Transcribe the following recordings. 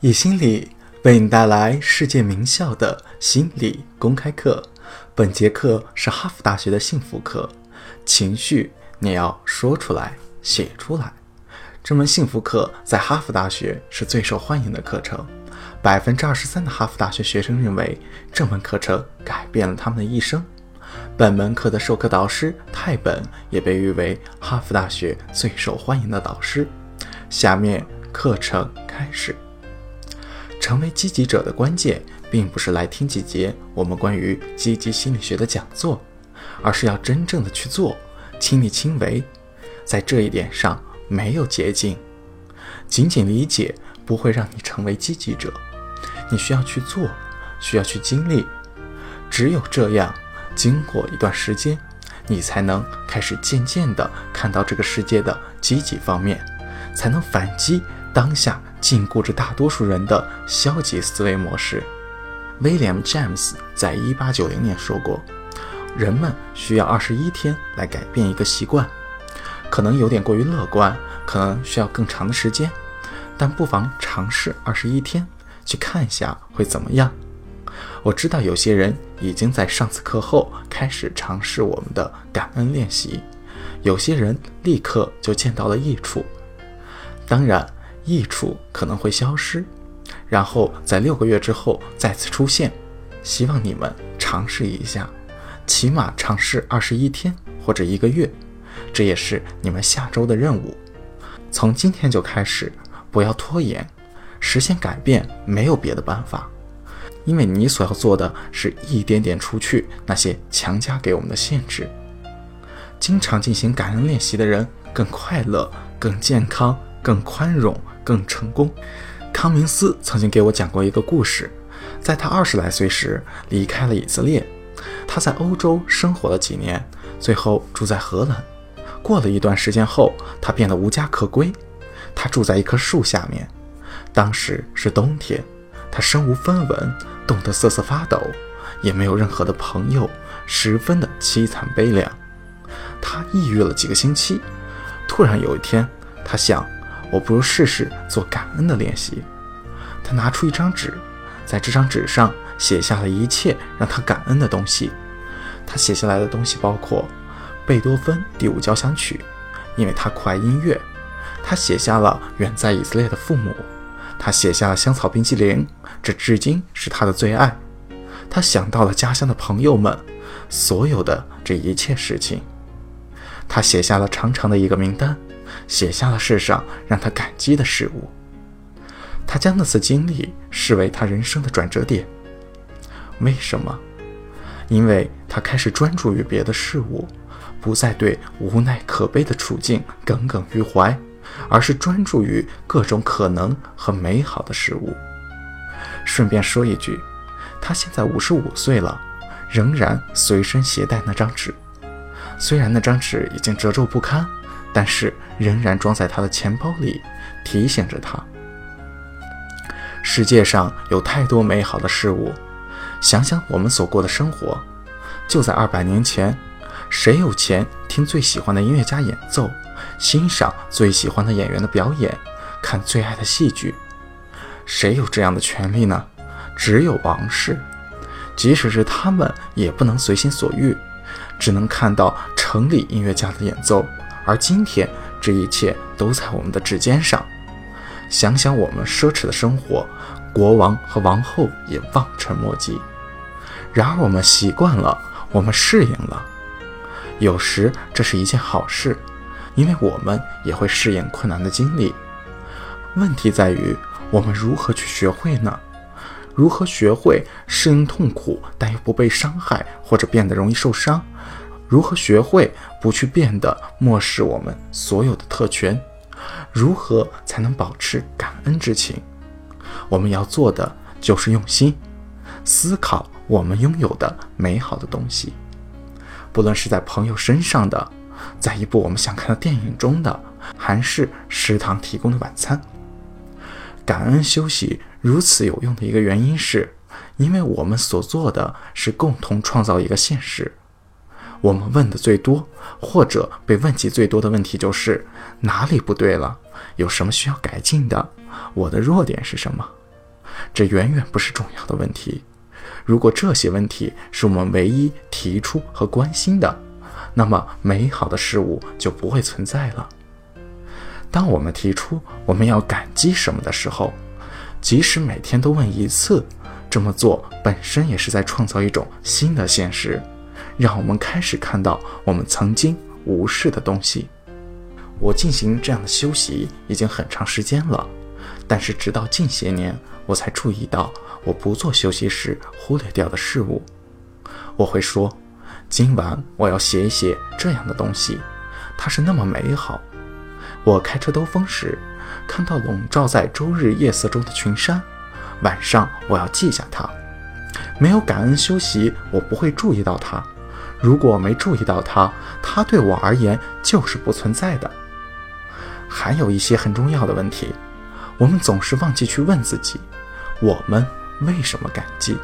以心理为你带来世界名校的心理公开课。本节课是哈佛大学的幸福课，情绪你要说出来、写出来。这门幸福课在哈佛大学是最受欢迎的课程，百分之二十三的哈佛大学学生认为这门课程改变了他们的一生。本门课的授课导师泰本也被誉为哈佛大学最受欢迎的导师。下面课程开始。成为积极者的关键，并不是来听几节我们关于积极心理学的讲座，而是要真正的去做，亲力亲为。在这一点上没有捷径，仅仅理解不会让你成为积极者。你需要去做，需要去经历。只有这样，经过一段时间，你才能开始渐渐地看到这个世界的积极方面，才能反击当下。禁锢着大多数人的消极思维模式。William James 在一八九零年说过：“人们需要二十一天来改变一个习惯，可能有点过于乐观，可能需要更长的时间，但不妨尝试二十一天，去看一下会怎么样。”我知道有些人已经在上次课后开始尝试我们的感恩练习，有些人立刻就见到了益处。当然。益处可能会消失，然后在六个月之后再次出现。希望你们尝试一下，起码尝试二十一天或者一个月，这也是你们下周的任务。从今天就开始，不要拖延，实现改变没有别的办法，因为你所要做的是一点点除去那些强加给我们的限制。经常进行感恩练习的人更快乐、更健康、更宽容。更成功。康明斯曾经给我讲过一个故事，在他二十来岁时离开了以色列，他在欧洲生活了几年，最后住在荷兰。过了一段时间后，他变得无家可归。他住在一棵树下面，当时是冬天，他身无分文，冻得瑟瑟发抖，也没有任何的朋友，十分的凄惨悲凉。他抑郁了几个星期，突然有一天，他想。我不如试试做感恩的练习。他拿出一张纸，在这张纸上写下了一切让他感恩的东西。他写下来的东西包括贝多芬第五交响曲，因为他酷爱音乐。他写下了远在以色列的父母。他写下了香草冰淇淋，这至今是他的最爱。他想到了家乡的朋友们，所有的这一切事情。他写下了长长的一个名单。写下了世上让他感激的事物。他将那次经历视为他人生的转折点。为什么？因为他开始专注于别的事物，不再对无奈可悲的处境耿耿于怀，而是专注于各种可能和美好的事物。顺便说一句，他现在五十五岁了，仍然随身携带那张纸，虽然那张纸已经褶皱不堪。但是仍然装在他的钱包里，提醒着他。世界上有太多美好的事物，想想我们所过的生活。就在二百年前，谁有钱听最喜欢的音乐家演奏，欣赏最喜欢的演员的表演，看最爱的戏剧？谁有这样的权利呢？只有王室。即使是他们，也不能随心所欲，只能看到城里音乐家的演奏。而今天，这一切都在我们的指尖上。想想我们奢侈的生活，国王和王后也望尘莫及。然而，我们习惯了，我们适应了。有时这是一件好事，因为我们也会适应困难的经历。问题在于，我们如何去学会呢？如何学会适应痛苦，但又不被伤害，或者变得容易受伤？如何学会不去变得漠视我们所有的特权？如何才能保持感恩之情？我们要做的就是用心思考我们拥有的美好的东西，不论是在朋友身上的，在一部我们想看的电影中的，还是食堂提供的晚餐。感恩休息如此有用的一个原因是，因为我们所做的是共同创造一个现实。我们问的最多，或者被问及最多的问题就是哪里不对了，有什么需要改进的，我的弱点是什么？这远远不是重要的问题。如果这些问题是我们唯一提出和关心的，那么美好的事物就不会存在了。当我们提出我们要感激什么的时候，即使每天都问一次，这么做本身也是在创造一种新的现实，让我们开始看到我们曾经无视的东西。我进行这样的修习已经很长时间了，但是直到近些年，我才注意到我不做修习时忽略掉的事物。我会说，今晚我要写一写这样的东西，它是那么美好。我开车兜风时，看到笼罩在周日夜色中的群山，晚上我要记下它。没有感恩修习，我不会注意到它。如果没注意到它，它对我而言就是不存在的。还有一些很重要的问题，我们总是忘记去问自己：我们为什么感激？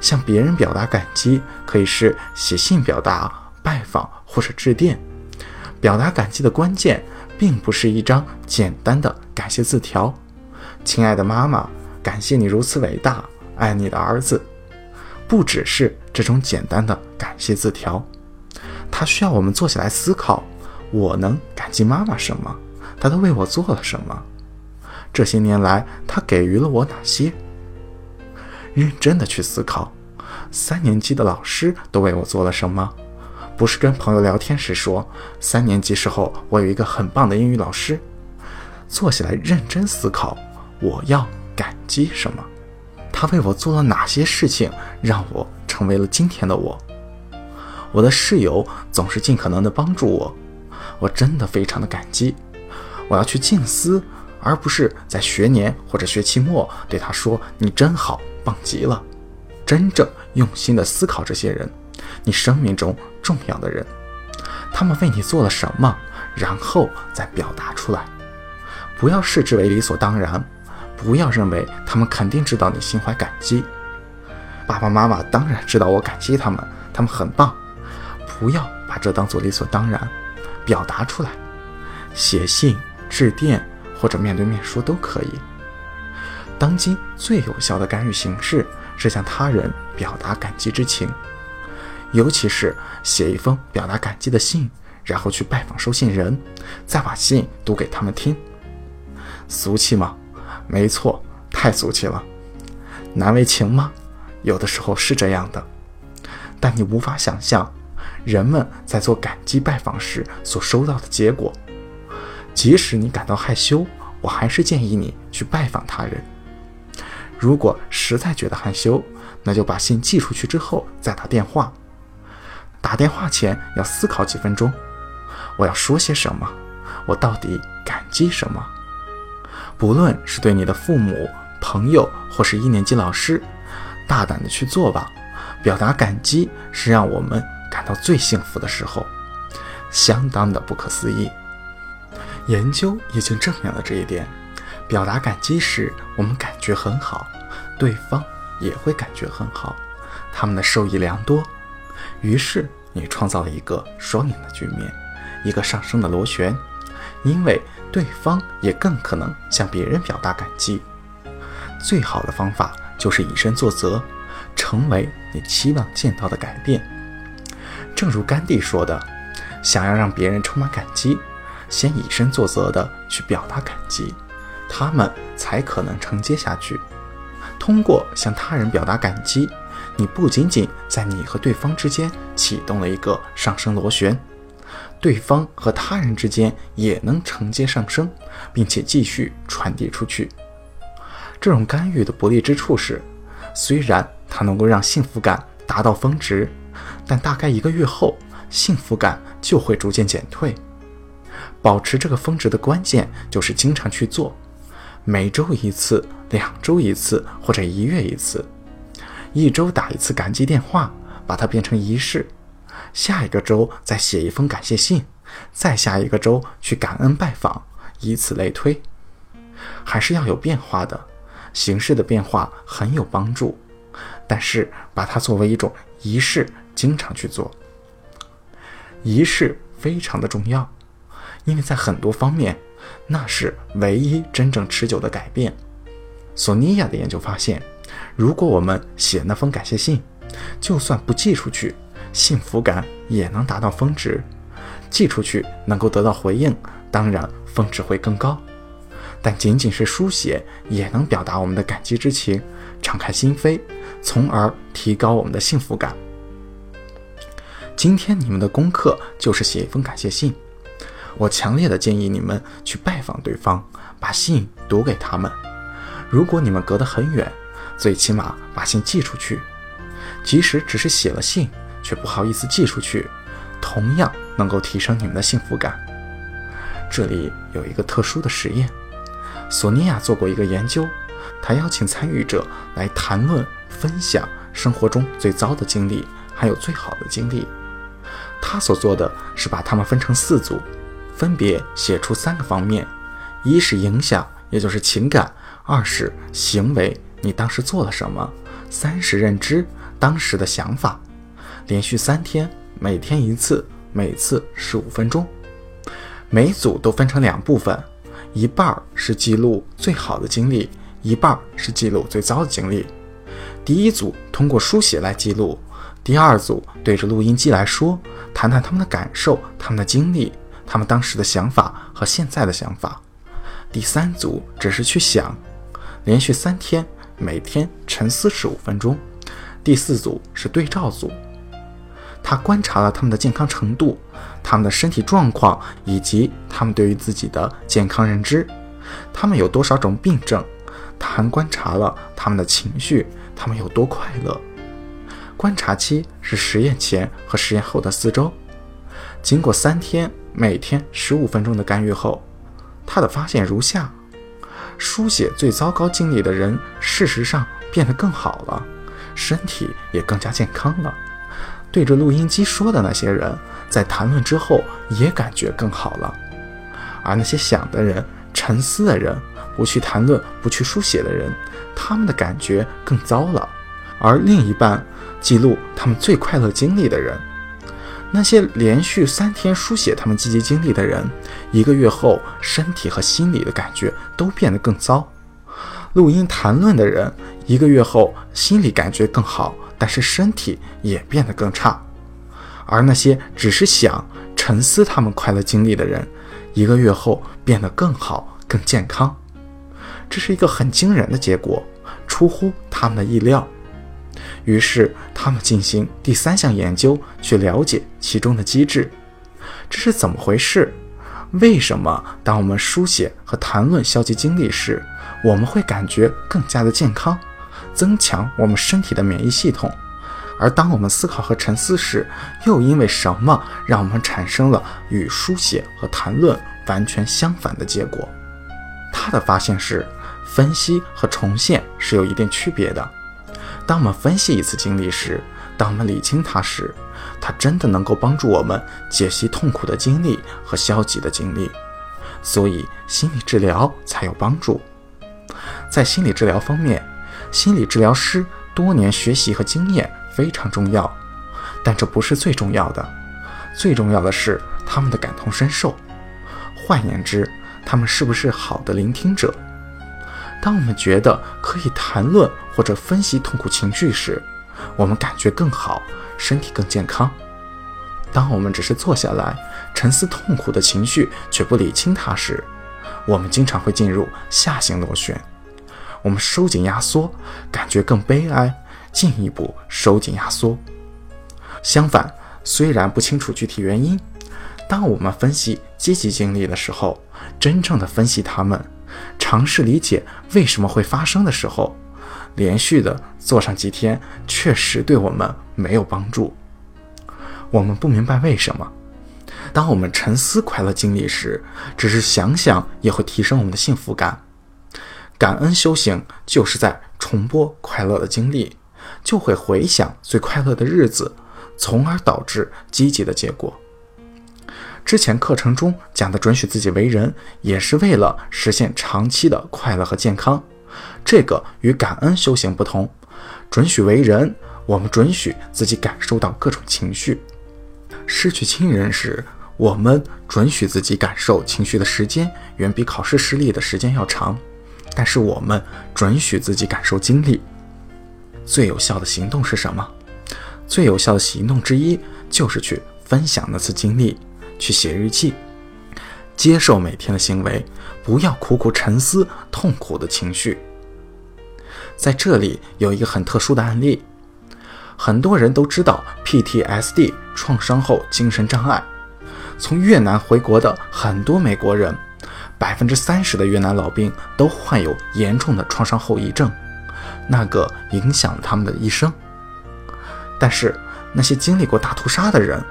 向别人表达感激，可以是写信表达、拜访或者致电。表达感激的关键，并不是一张简单的感谢字条。亲爱的妈妈，感谢你如此伟大，爱你的儿子。不只是这种简单的感谢字条，它需要我们坐下来思考：我能感激妈妈什么？他都为我做了什么？这些年来，他给予了我哪些？认真的去思考，三年级的老师都为我做了什么？不是跟朋友聊天时说，三年级时候我有一个很棒的英语老师。坐下来认真思考，我要感激什么？他为我做了哪些事情，让我成为了今天的我？我的室友总是尽可能的帮助我，我真的非常的感激。我要去静思，而不是在学年或者学期末对他说：“你真好，棒极了。”真正用心的思考这些人，你生命中重要的人，他们为你做了什么，然后再表达出来。不要视之为理所当然，不要认为他们肯定知道你心怀感激。爸爸妈妈当然知道我感激他们，他们很棒。不要把这当做理所当然，表达出来，写信。致电或者面对面说都可以。当今最有效的干预形式是向他人表达感激之情，尤其是写一封表达感激的信，然后去拜访收信人，再把信读给他们听。俗气吗？没错，太俗气了。难为情吗？有的时候是这样的。但你无法想象，人们在做感激拜访时所收到的结果。即使你感到害羞，我还是建议你去拜访他人。如果实在觉得害羞，那就把信寄出去之后再打电话。打电话前要思考几分钟，我要说些什么？我到底感激什么？不论是对你的父母、朋友，或是一年级老师，大胆的去做吧。表达感激是让我们感到最幸福的时候，相当的不可思议。研究已经证明了这一点。表达感激时，我们感觉很好，对方也会感觉很好，他们的受益良多。于是你创造了一个双赢的局面，一个上升的螺旋，因为对方也更可能向别人表达感激。最好的方法就是以身作则，成为你期望见到的改变。正如甘地说的：“想要让别人充满感激。”先以身作则地去表达感激，他们才可能承接下去。通过向他人表达感激，你不仅仅在你和对方之间启动了一个上升螺旋，对方和他人之间也能承接上升，并且继续传递出去。这种干预的不利之处是，虽然它能够让幸福感达到峰值，但大概一个月后，幸福感就会逐渐减退。保持这个峰值的关键就是经常去做，每周一次、两周一次或者一月一次，一周打一次感激电话，把它变成仪式。下一个周再写一封感谢信，再下一个周去感恩拜访，以此类推。还是要有变化的，形式的变化很有帮助，但是把它作为一种仪式，经常去做。仪式非常的重要。因为在很多方面，那是唯一真正持久的改变。索尼娅的研究发现，如果我们写那封感谢信，就算不寄出去，幸福感也能达到峰值；寄出去能够得到回应，当然峰值会更高。但仅仅是书写，也能表达我们的感激之情，敞开心扉，从而提高我们的幸福感。今天你们的功课就是写一封感谢信。我强烈的建议你们去拜访对方，把信读给他们。如果你们隔得很远，最起码把信寄出去。即使只是写了信，却不好意思寄出去，同样能够提升你们的幸福感。这里有一个特殊的实验，索尼娅做过一个研究，她邀请参与者来谈论、分享生活中最糟的经历，还有最好的经历。她所做的是把他们分成四组。分别写出三个方面：一是影响，也就是情感；二是行为，你当时做了什么；三是认知，当时的想法。连续三天，每天一次，每次十五分钟。每组都分成两部分，一半是记录最好的经历，一半是记录最糟的经历。第一组通过书写来记录，第二组对着录音机来说，谈谈他们的感受，他们的经历。他们当时的想法和现在的想法。第三组只是去想，连续三天，每天沉思十五分钟。第四组是对照组，他观察了他们的健康程度、他们的身体状况以及他们对于自己的健康认知，他们有多少种病症。他还观察了他们的情绪，他们有多快乐。观察期是实验前和实验后的四周。经过三天。每天十五分钟的干预后，他的发现如下：书写最糟糕经历的人，事实上变得更好了，身体也更加健康了。对着录音机说的那些人，在谈论之后也感觉更好了。而那些想的人、沉思的人、不去谈论、不去书写的人，他们的感觉更糟了。而另一半记录他们最快乐经历的人。那些连续三天书写他们积极经历的人，一个月后身体和心理的感觉都变得更糟；录音谈论的人，一个月后心理感觉更好，但是身体也变得更差；而那些只是想沉思他们快乐经历的人，一个月后变得更好、更健康。这是一个很惊人的结果，出乎他们的意料。于是，他们进行第三项研究，去了解其中的机制。这是怎么回事？为什么当我们书写和谈论消极经历时，我们会感觉更加的健康，增强我们身体的免疫系统？而当我们思考和沉思时，又因为什么让我们产生了与书写和谈论完全相反的结果？他的发现是，分析和重现是有一定区别的。当我们分析一次经历时，当我们理清它时，它真的能够帮助我们解析痛苦的经历和消极的经历，所以心理治疗才有帮助。在心理治疗方面，心理治疗师多年学习和经验非常重要，但这不是最重要的，最重要的是他们的感同身受。换言之，他们是不是好的聆听者？当我们觉得可以谈论或者分析痛苦情绪时，我们感觉更好，身体更健康。当我们只是坐下来沉思痛苦的情绪却不理清它时，我们经常会进入下行螺旋。我们收紧压缩，感觉更悲哀，进一步收紧压缩。相反，虽然不清楚具体原因，当我们分析积极经历的时候，真正的分析它们。尝试理解为什么会发生的时候，连续的做上几天，确实对我们没有帮助。我们不明白为什么。当我们沉思快乐经历时，只是想想也会提升我们的幸福感。感恩修行就是在重播快乐的经历，就会回想最快乐的日子，从而导致积极的结果。之前课程中讲的准许自己为人，也是为了实现长期的快乐和健康。这个与感恩修行不同。准许为人，我们准许自己感受到各种情绪。失去亲人时，我们准许自己感受情绪的时间，远比考试失利的时间要长。但是我们准许自己感受经历。最有效的行动是什么？最有效的行动之一就是去分享那次经历，去写日记，接受每天的行为，不要苦苦沉思痛苦的情绪。在这里有一个很特殊的案例，很多人都知道 PTSD 创伤后精神障碍。从越南回国的很多美国人，百分之三十的越南老兵都患有严重的创伤后遗症，那个影响他们的一生。但是那些经历过大屠杀的人，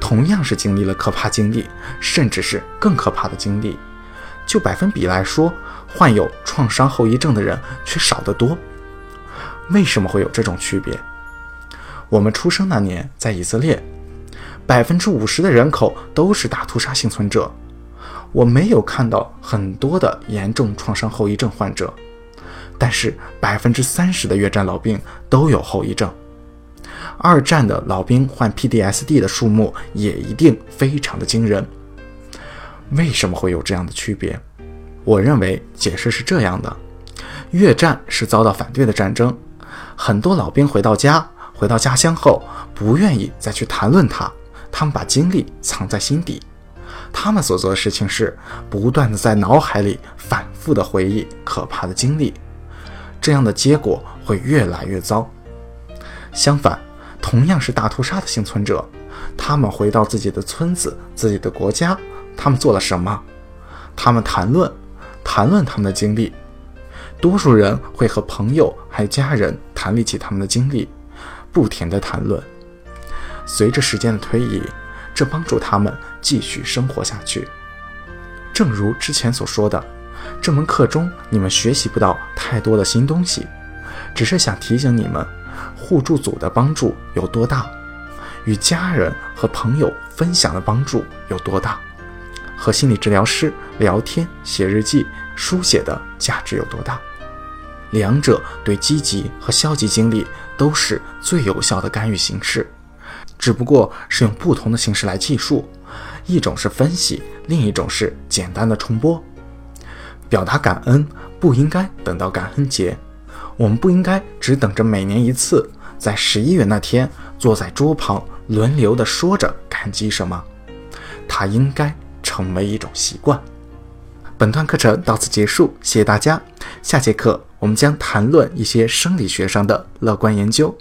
同样是经历了可怕经历，甚至是更可怕的经历。就百分比来说，患有创伤后遗症的人却少得多。为什么会有这种区别？我们出生那年在以色列，百分之五十的人口都是大屠杀幸存者。我没有看到很多的严重创伤后遗症患者，但是百分之三十的越战老兵都有后遗症。二战的老兵患 PTSD 的数目也一定非常的惊人。为什么会有这样的区别？我认为解释是这样的：越战是遭到反对的战争，很多老兵回到家，回到家乡后不愿意再去谈论它，他们把经历藏在心底，他们所做的事情是不断的在脑海里反复的回忆可怕的经历，这样的结果会越来越糟。相反，同样是大屠杀的幸存者，他们回到自己的村子、自己的国家。他们做了什么？他们谈论，谈论他们的经历。多数人会和朋友还有家人谈论起他们的经历，不停的谈论。随着时间的推移，这帮助他们继续生活下去。正如之前所说的，这门课中你们学习不到太多的新东西，只是想提醒你们，互助组的帮助有多大，与家人和朋友分享的帮助有多大。和心理治疗师聊天、写日记、书写的价值有多大？两者对积极和消极经历都是最有效的干预形式，只不过是用不同的形式来计数。一种是分析，另一种是简单的重播。表达感恩不应该等到感恩节，我们不应该只等着每年一次，在十一月那天坐在桌旁轮流的说着感激什么，它应该。成为一种习惯。本段课程到此结束，谢谢大家。下节课我们将谈论一些生理学上的乐观研究。